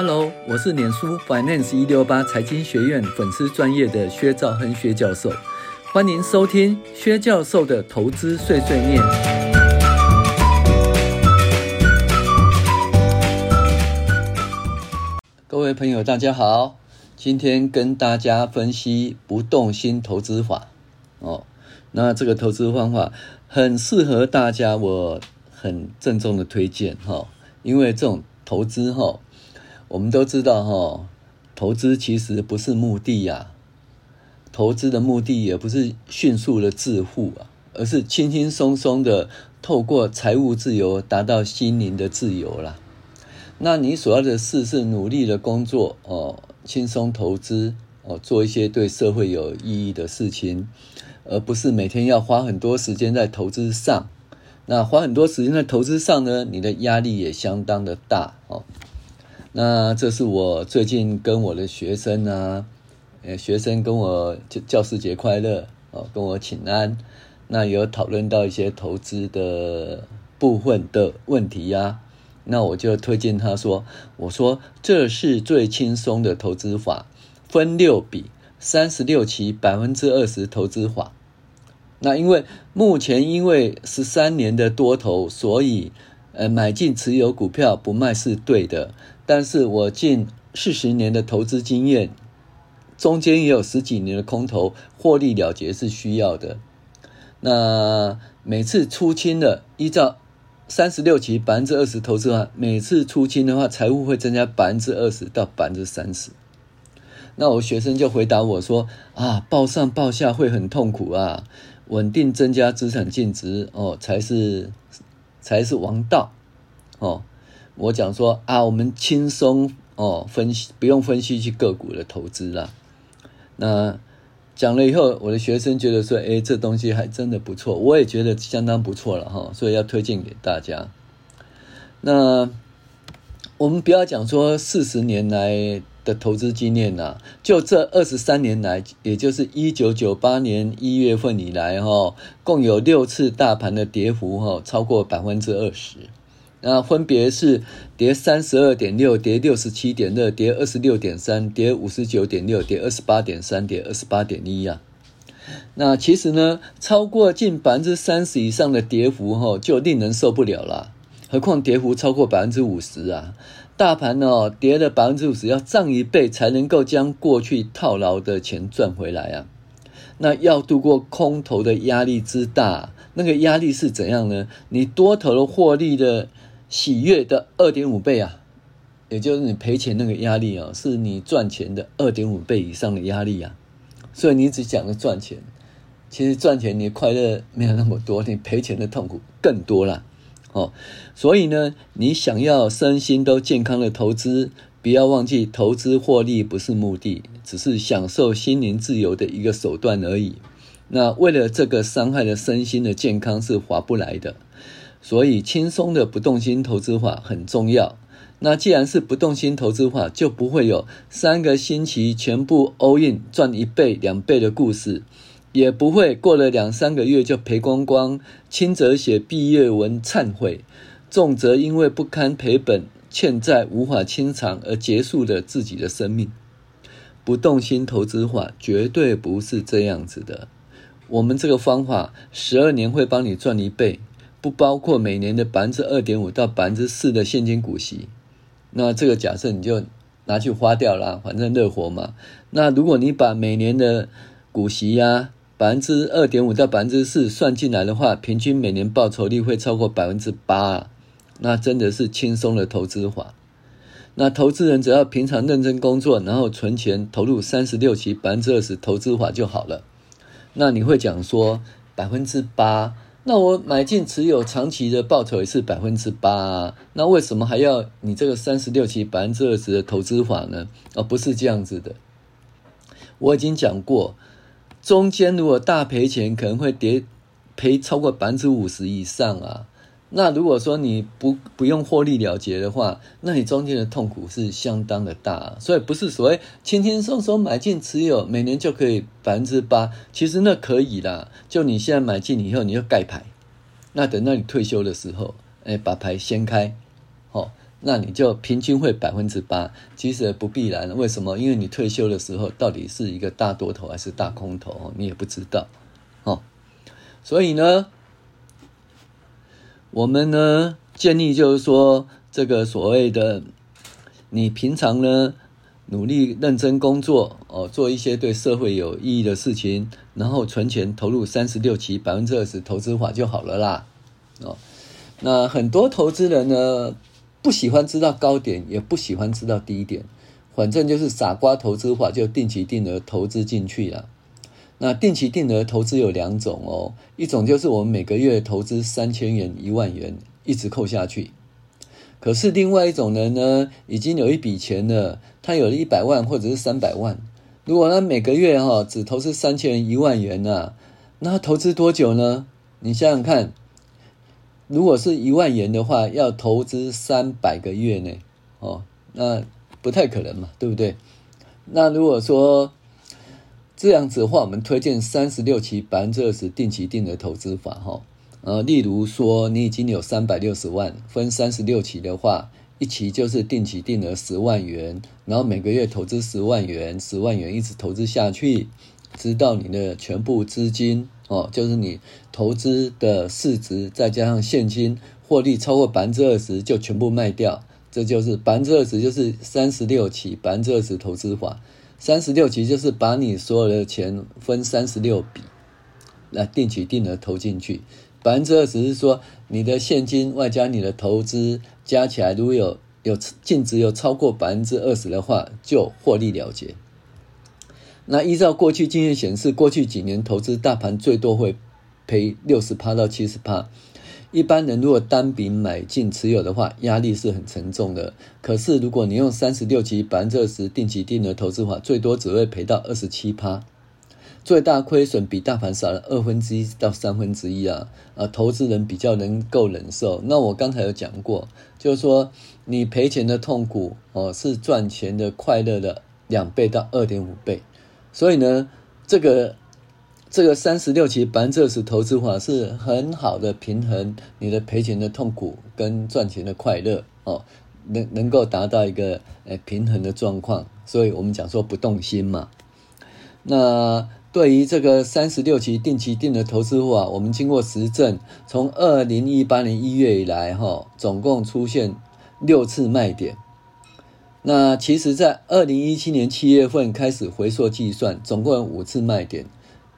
Hello，我是脸书 Finance 一六八财经学院粉丝专业的薛兆亨薛教授，欢迎收听薛教授的投资碎碎念。各位朋友，大家好，今天跟大家分析不动心投资法哦。那这个投资方法很适合大家，我很郑重的推荐哈，因为这种投资哈。我们都知道哈，投资其实不是目的呀，投资的目的也不是迅速的致富啊，而是轻轻松松的透过财务自由达到心灵的自由啦。那你所要的事是努力的工作哦，轻松投资哦，做一些对社会有意义的事情，而不是每天要花很多时间在投资上。那花很多时间在投资上呢，你的压力也相当的大哦。那这是我最近跟我的学生啊，呃，学生跟我教教师节快乐哦，跟我请安。那有讨论到一些投资的部分的问题呀、那我就推荐他说，我说这是最轻松的投资法，分六笔，三十六期百分之二十投资法。那因为目前因为十三年的多头，所以呃买进持有股票不卖是对的。但是我近四十年的投资经验，中间也有十几年的空头，获利了结是需要的。那每次出清的，依照三十六期百分之二十投资的话，每次出清的话，财务会增加百分之二十到百分之三十。那我学生就回答我说：啊，报上报下会很痛苦啊，稳定增加资产净值哦，才是才是王道哦。我讲说啊，我们轻松哦，分析不用分析去个股的投资啦。那讲了以后，我的学生觉得说，哎，这东西还真的不错，我也觉得相当不错了哈，所以要推荐给大家。那我们不要讲说四十年来的投资经验呐，就这二十三年来，也就是一九九八年一月份以来哈，共有六次大盘的跌幅哈，超过百分之二十。那分别是跌三十二点六，跌六十七点二，跌二十六点三，跌五十九点六，跌二十八点三，跌二十八点一啊。那其实呢，超过近百分之三十以上的跌幅哈，就令人受不了了。何况跌幅超过百分之五十啊，大盘哦跌了百分之五十，要涨一倍才能够将过去套牢的钱赚回来啊。那要度过空头的压力之大，那个压力是怎样呢？你多头的获利的。喜悦的二点五倍啊，也就是你赔钱那个压力啊，是你赚钱的二点五倍以上的压力啊。所以你只讲了赚钱，其实赚钱你快乐没有那么多，你赔钱的痛苦更多啦。哦，所以呢，你想要身心都健康的投资，不要忘记投资获利不是目的，只是享受心灵自由的一个手段而已。那为了这个伤害了身心的健康是划不来的。所以，轻松的不动心投资法很重要。那既然是不动心投资法，就不会有三个星期全部 all in 赚一倍、两倍的故事，也不会过了两三个月就赔光光，轻则写毕业文忏悔，重则因为不堪赔本、欠债无法清偿而结束了自己的生命。不动心投资法绝对不是这样子的。我们这个方法，十二年会帮你赚一倍。不包括每年的百分之二点五到百分之四的现金股息，那这个假设你就拿去花掉了，反正乐活嘛。那如果你把每年的股息呀百分之二点五到百分之四算进来的话，平均每年报酬率会超过百分之八，那真的是轻松的投资法。那投资人只要平常认真工作，然后存钱投入三十六期百分之二十投资法就好了。那你会讲说百分之八？那我买进持有长期的报酬也是百分之八，那为什么还要你这个三十六期百分之二十的投资法呢？而不是这样子的。我已经讲过，中间如果大赔钱，可能会跌赔超过百分之五十以上啊。那如果说你不不用获利了结的话，那你中间的痛苦是相当的大，所以不是所谓轻轻松松买进持有，每年就可以百分之八，其实那可以啦。就你现在买进以后，你就盖牌，那等到你退休的时候，哎，把牌掀开，哦，那你就平均会百分之八，其实不必然。为什么？因为你退休的时候到底是一个大多头还是大空头，你也不知道，哦。所以呢，我们呢建议就是说，这个所谓的你平常呢努力认真工作哦，做一些对社会有意义的事情，然后存钱投入三十六期百分之二十投资法就好了啦，哦。那很多投资人呢，不喜欢知道高点，也不喜欢知道低点，反正就是傻瓜投资法，就定期定额投资进去了。那定期定额投资有两种哦，一种就是我们每个月投资三千元、一万元，一直扣下去。可是另外一种人呢，已经有一笔钱了，他有了一百万或者是三百万，如果他每个月哈只投资三千元、一万元呢，那投资多久呢？你想想看。如果是一万元的话，要投资三百个月呢，哦，那不太可能嘛，对不对？那如果说这样子的话，我们推荐三十六期百分之二十定期定额投资法，哈，呃，例如说你已经有三百六十万，分三十六期的话，一期就是定期定额十万元，然后每个月投资十万元，十万元一直投资下去，直到你的全部资金。哦，就是你投资的市值再加上现金获利超过百分之二十，就全部卖掉，这就是百分之二十，就是三十六期百分之二十投资法。三十六期就是把你所有的钱分三十六笔，来定期定额投进去。百分之二十是说你的现金外加你的投资加起来，如果有有净值有超过百分之二十的话，就获利了结。那依照过去经验显示，过去几年投资大盘最多会赔六十趴到七十趴。一般人如果单笔买进持有的话，压力是很沉重的。可是如果你用三十六期百分之二十定期定额投资法，最多只会赔到二十七趴，最大亏损比大盘少了二分之一到三分之一啊！啊，投资人比较能够忍受。那我刚才有讲过，就是说你赔钱的痛苦哦，是赚钱的快乐的两倍到二点五倍。所以呢，这个这个三十六期百分之二十投资法是很好的平衡你的赔钱的痛苦跟赚钱的快乐哦，能能够达到一个呃平衡的状况。所以我们讲说不动心嘛。那对于这个三十六期定期定额投资法，我们经过实证，从二零一八年一月以来哈，总共出现六次卖点。那其实，在二零一七年七月份开始回溯计算，总共有五次卖点。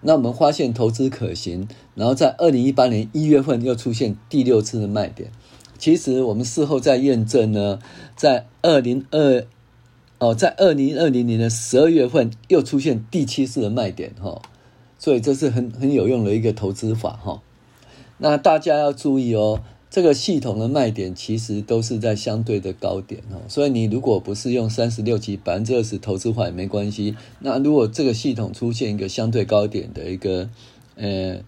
那我们发现投资可行，然后在二零一八年一月份又出现第六次的卖点。其实我们事后再验证呢，在二零二哦，在二零二零年的十二月份又出现第七次的卖点哈，所以这是很很有用的一个投资法哈。那大家要注意哦。这个系统的卖点其实都是在相对的高点哦，所以你如果不是用三十六期百分之二十投资法也没关系。那如果这个系统出现一个相对高点的一个，呃，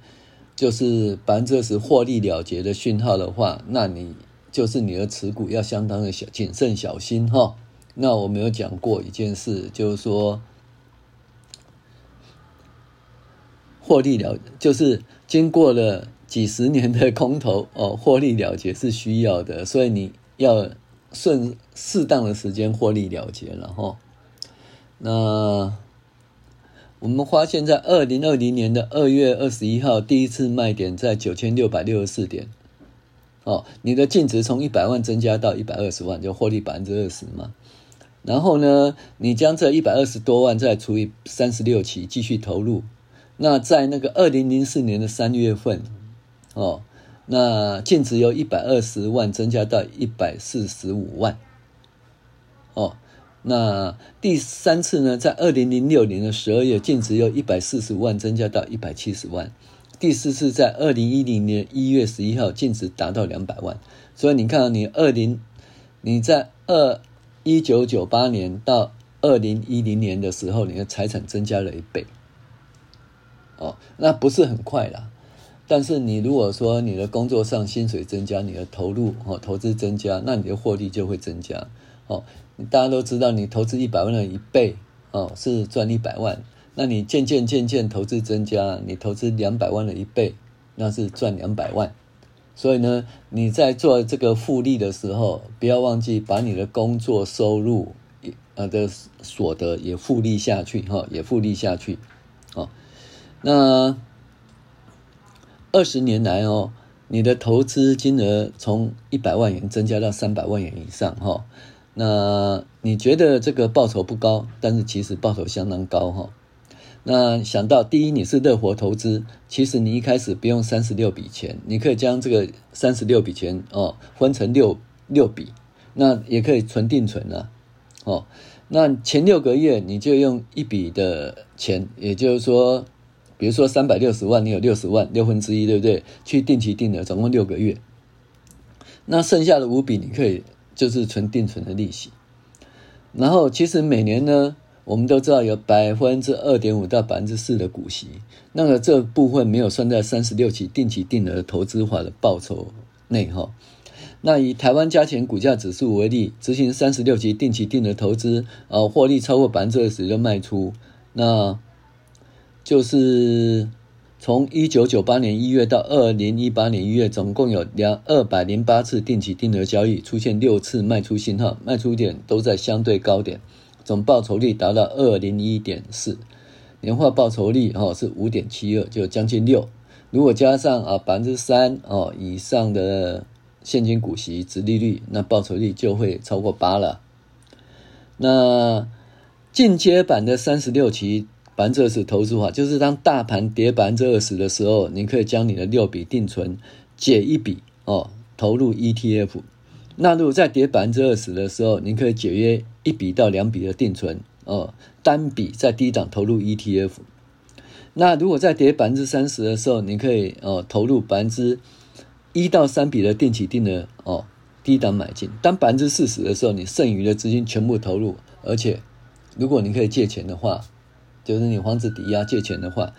就是百分之二十获利了结的讯号的话，那你就是你的持股要相当的小谨慎小心哈。那我没有讲过一件事，就是说获利了就是经过了。几十年的空头 哦，获利了结是需要的，所以你要顺适当的时间获利了结了哈。那我们发现，在二零二零年的二月二十一号，第一次卖点在九千六百六十四点，哦，你的净值从一百万增加到一百二十万，就获利百分之二十嘛。然后呢，你将这一百二十多万再除以三十六期，继续投入。那在那个二零零四年的三月份。哦，那净值由一百二十万增加到一百四十五万。哦，那第三次呢，在二零零六年的十二月，净值由一百四十万增加到一百七十万。第四次在二零一零年一月十一号，净值达到两百万。所以你看，你二零你在二一九九八年到二零一零年的时候，你的财产增加了一倍。哦，那不是很快啦。但是你如果说你的工作上薪水增加，你的投入哦投资增加，那你的获利就会增加哦。大家都知道，你投资一百万的一倍哦是赚一百万，那你渐渐渐渐投资增加，你投资两百万的一倍，那是赚两百万所以呢，你在做这个复利的时候，不要忘记把你的工作收入呃的所得也复利下去哈，也复利下去。哦，那二十年来哦，你的投资金额从一百万元增加到三百万元以上哈。那你觉得这个报酬不高，但是其实报酬相当高哈。那想到第一，你是乐活投资，其实你一开始不用三十六笔钱，你可以将这个三十六笔钱哦分成六六笔，那也可以存定存啊，哦，那前六个月你就用一笔的钱，也就是说，比如说三百六十万，你有六十万六分之一，对不对？去定期定额，总共六个月，那剩下的五笔你可以就是存定存的利息，然后其实每年呢。我们都知道有百分之二点五到百分之四的股息，那个这部分没有算在三十六期定期定额投资法的报酬内哈。那以台湾加权股价指数为例，执行三十六期定期定额投资，呃，获利超过百分之二十就卖出。那就是从一九九八年一月到二零一八年一月，总共有两二百零八次定期定额交易，出现六次卖出信号，卖出点都在相对高点。总报酬率达到二零一点四，年化报酬率哦是五点七二，就将近六。如果加上啊百分之三哦以上的现金股息殖利率，那报酬率就会超过八了。那进阶版的三十六期百分之二十投资法，就是当大盘跌百分之二十的时候，你可以将你的六笔定存解一笔哦投入 ETF。那如果在跌百分之二十的时候，你可以解约一笔到两笔的定存，哦，单笔在低档投入 ETF。那如果在跌百分之三十的时候，你可以哦投入百分之一到三笔的定期定额，哦，低档买进。当百分之四十的时候，你剩余的资金全部投入，而且如果你可以借钱的话，就是你房子抵押借钱的话，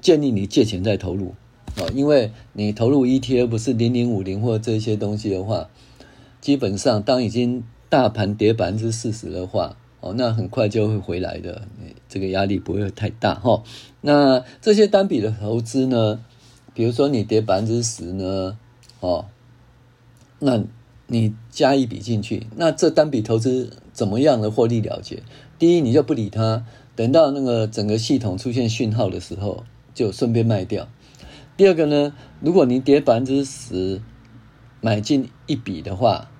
建议你借钱再投入，哦，因为你投入 ETF 是零零五零或这些东西的话。基本上，当已经大盘跌百分之四十的话，哦，那很快就会回来的，这个压力不会太大哈。那这些单笔的投资呢，比如说你跌百分之十呢，哦，那你加一笔进去，那这单笔投资怎么样的获利了结？第一，你就不理它，等到那个整个系统出现讯号的时候，就顺便卖掉。第二个呢，如果你跌百分之十，买进一笔的话，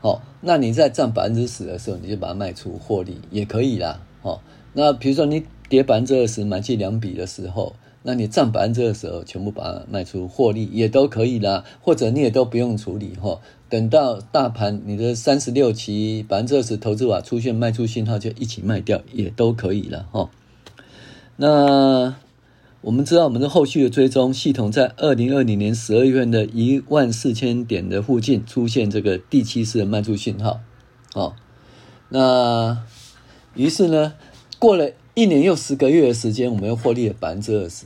哦，那你在占百分之十的时候，你就把它卖出获利也可以啦。哦，那比如说你跌百分之二十买进两笔的时候，那你涨百分之的时候，全部把它卖出获利也都可以啦。或者你也都不用处理哈，等到大盘你的三十六期百分之二十投资法出现卖出信号，就一起卖掉也都可以了哈。那。我们知道，我们的后续的追踪系统在二零二零年十二月份的一万四千点的附近出现这个第七次的卖出信号，哦，那于是呢，过了一年又十个月的时间，我们又获利了百分之二十，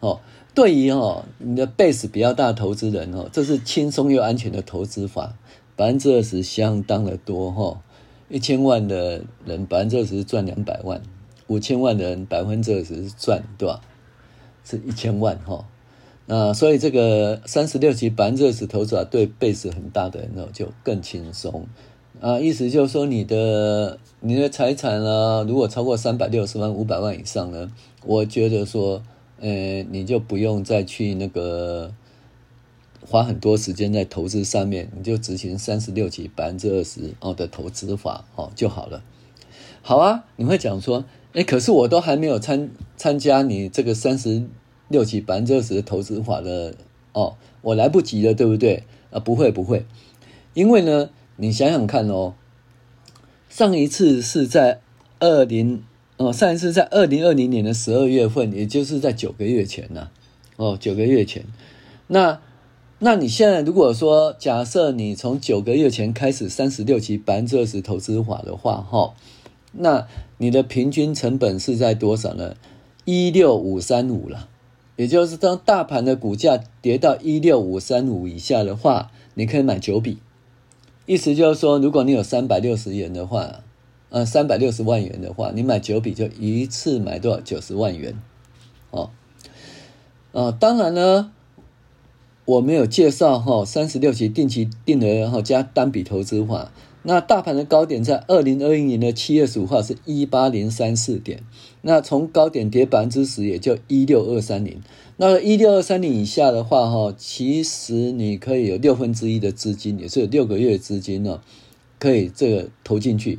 哦，对于哦你的 base 比较大的投资人哦，这是轻松又安全的投资法，百分之二十相当的多哈，一千万的人百分之二十赚两百万，五千万的人百分之二十赚对吧？是一千万哈，那所以这个三十六期百分之二十投资啊，对 base 很大的人呢就更轻松。啊。意思就是说，你的你的财产啊，如果超过三百六十万五百万以上呢，我觉得说，呃，你就不用再去那个花很多时间在投资上面，你就执行三十六期百分之二十哦的投资法哦就好了。好啊，你会讲说，哎，可是我都还没有参参加你这个三十。六期百分之二十的投资法的哦，我来不及了，对不对？啊，不会不会，因为呢，你想想看哦，上一次是在二零哦，上一次在二零二零年的十二月份，也就是在九个月前呐、哦，九个月前，那那你现在如果说假设你从九个月前开始三十六期百分之二十投资法的话，哈、那你的平均成本是在多少呢？一六五三五了。也就是当大盘的股价跌到一六五三五以下的话，你可以买九笔。意思就是说，如果你有三百六十元的话，呃，三百六十万元的话，你买九笔就一次买多少？九十万元。哦，哦，当然呢，我没有介绍哈，三十六期定期定额然后加单笔投资法。那大盘的高点在二零二一年的七月十五号是一八零三四点，那从高点跌百分之十，也就一六二三零。那一六二三零以下的话哈，其实你可以有六分之一的资金，也是有六个月的资金呢，可以这个投进去。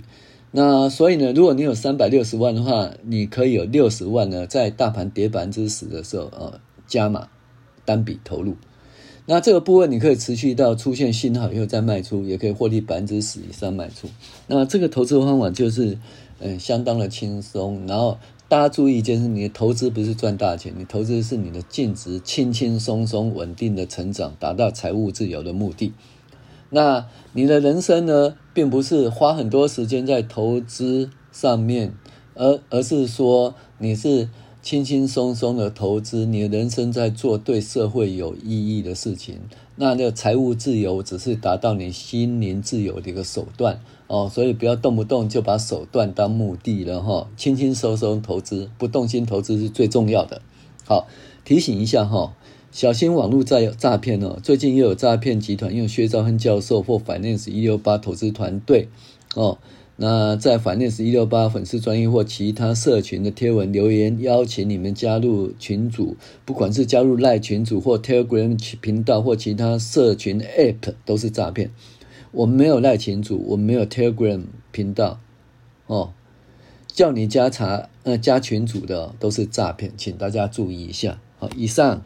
那所以呢，如果你有三百六十万的话，你可以有六十万呢，在大盘跌百分之十的时候，呃，加码单笔投入。那这个部分你可以持续到出现信号以后再卖出，也可以获利百分之十以上卖出。那这个投资方法就是，嗯，相当的轻松。然后大家注意一件事，你的投资不是赚大钱，你投资是你的净值轻轻松松稳定的成长，达到财务自由的目的。那你的人生呢，并不是花很多时间在投资上面，而而是说你是轻轻松松的投资，你的人生在做对社会有意义的事情。那那财务自由只是达到你心灵自由的一个手段哦，所以不要动不动就把手段当目的了哈。轻轻松松投资，不动心投资是最重要的。好，提醒一下哈。小心网络诈诈骗哦！最近又有诈骗集团用薛兆亨教授或 Finance 一六八投资团队哦，那在 Finance 一六八粉丝专业或其他社群的贴文留言，邀请你们加入群组，不管是加入赖群组或 Telegram 频道或其他社群 App 都是诈骗。我们没有赖群主，我们没有 Telegram 频道哦，叫你加查呃加群主的都是诈骗，请大家注意一下。好，以上。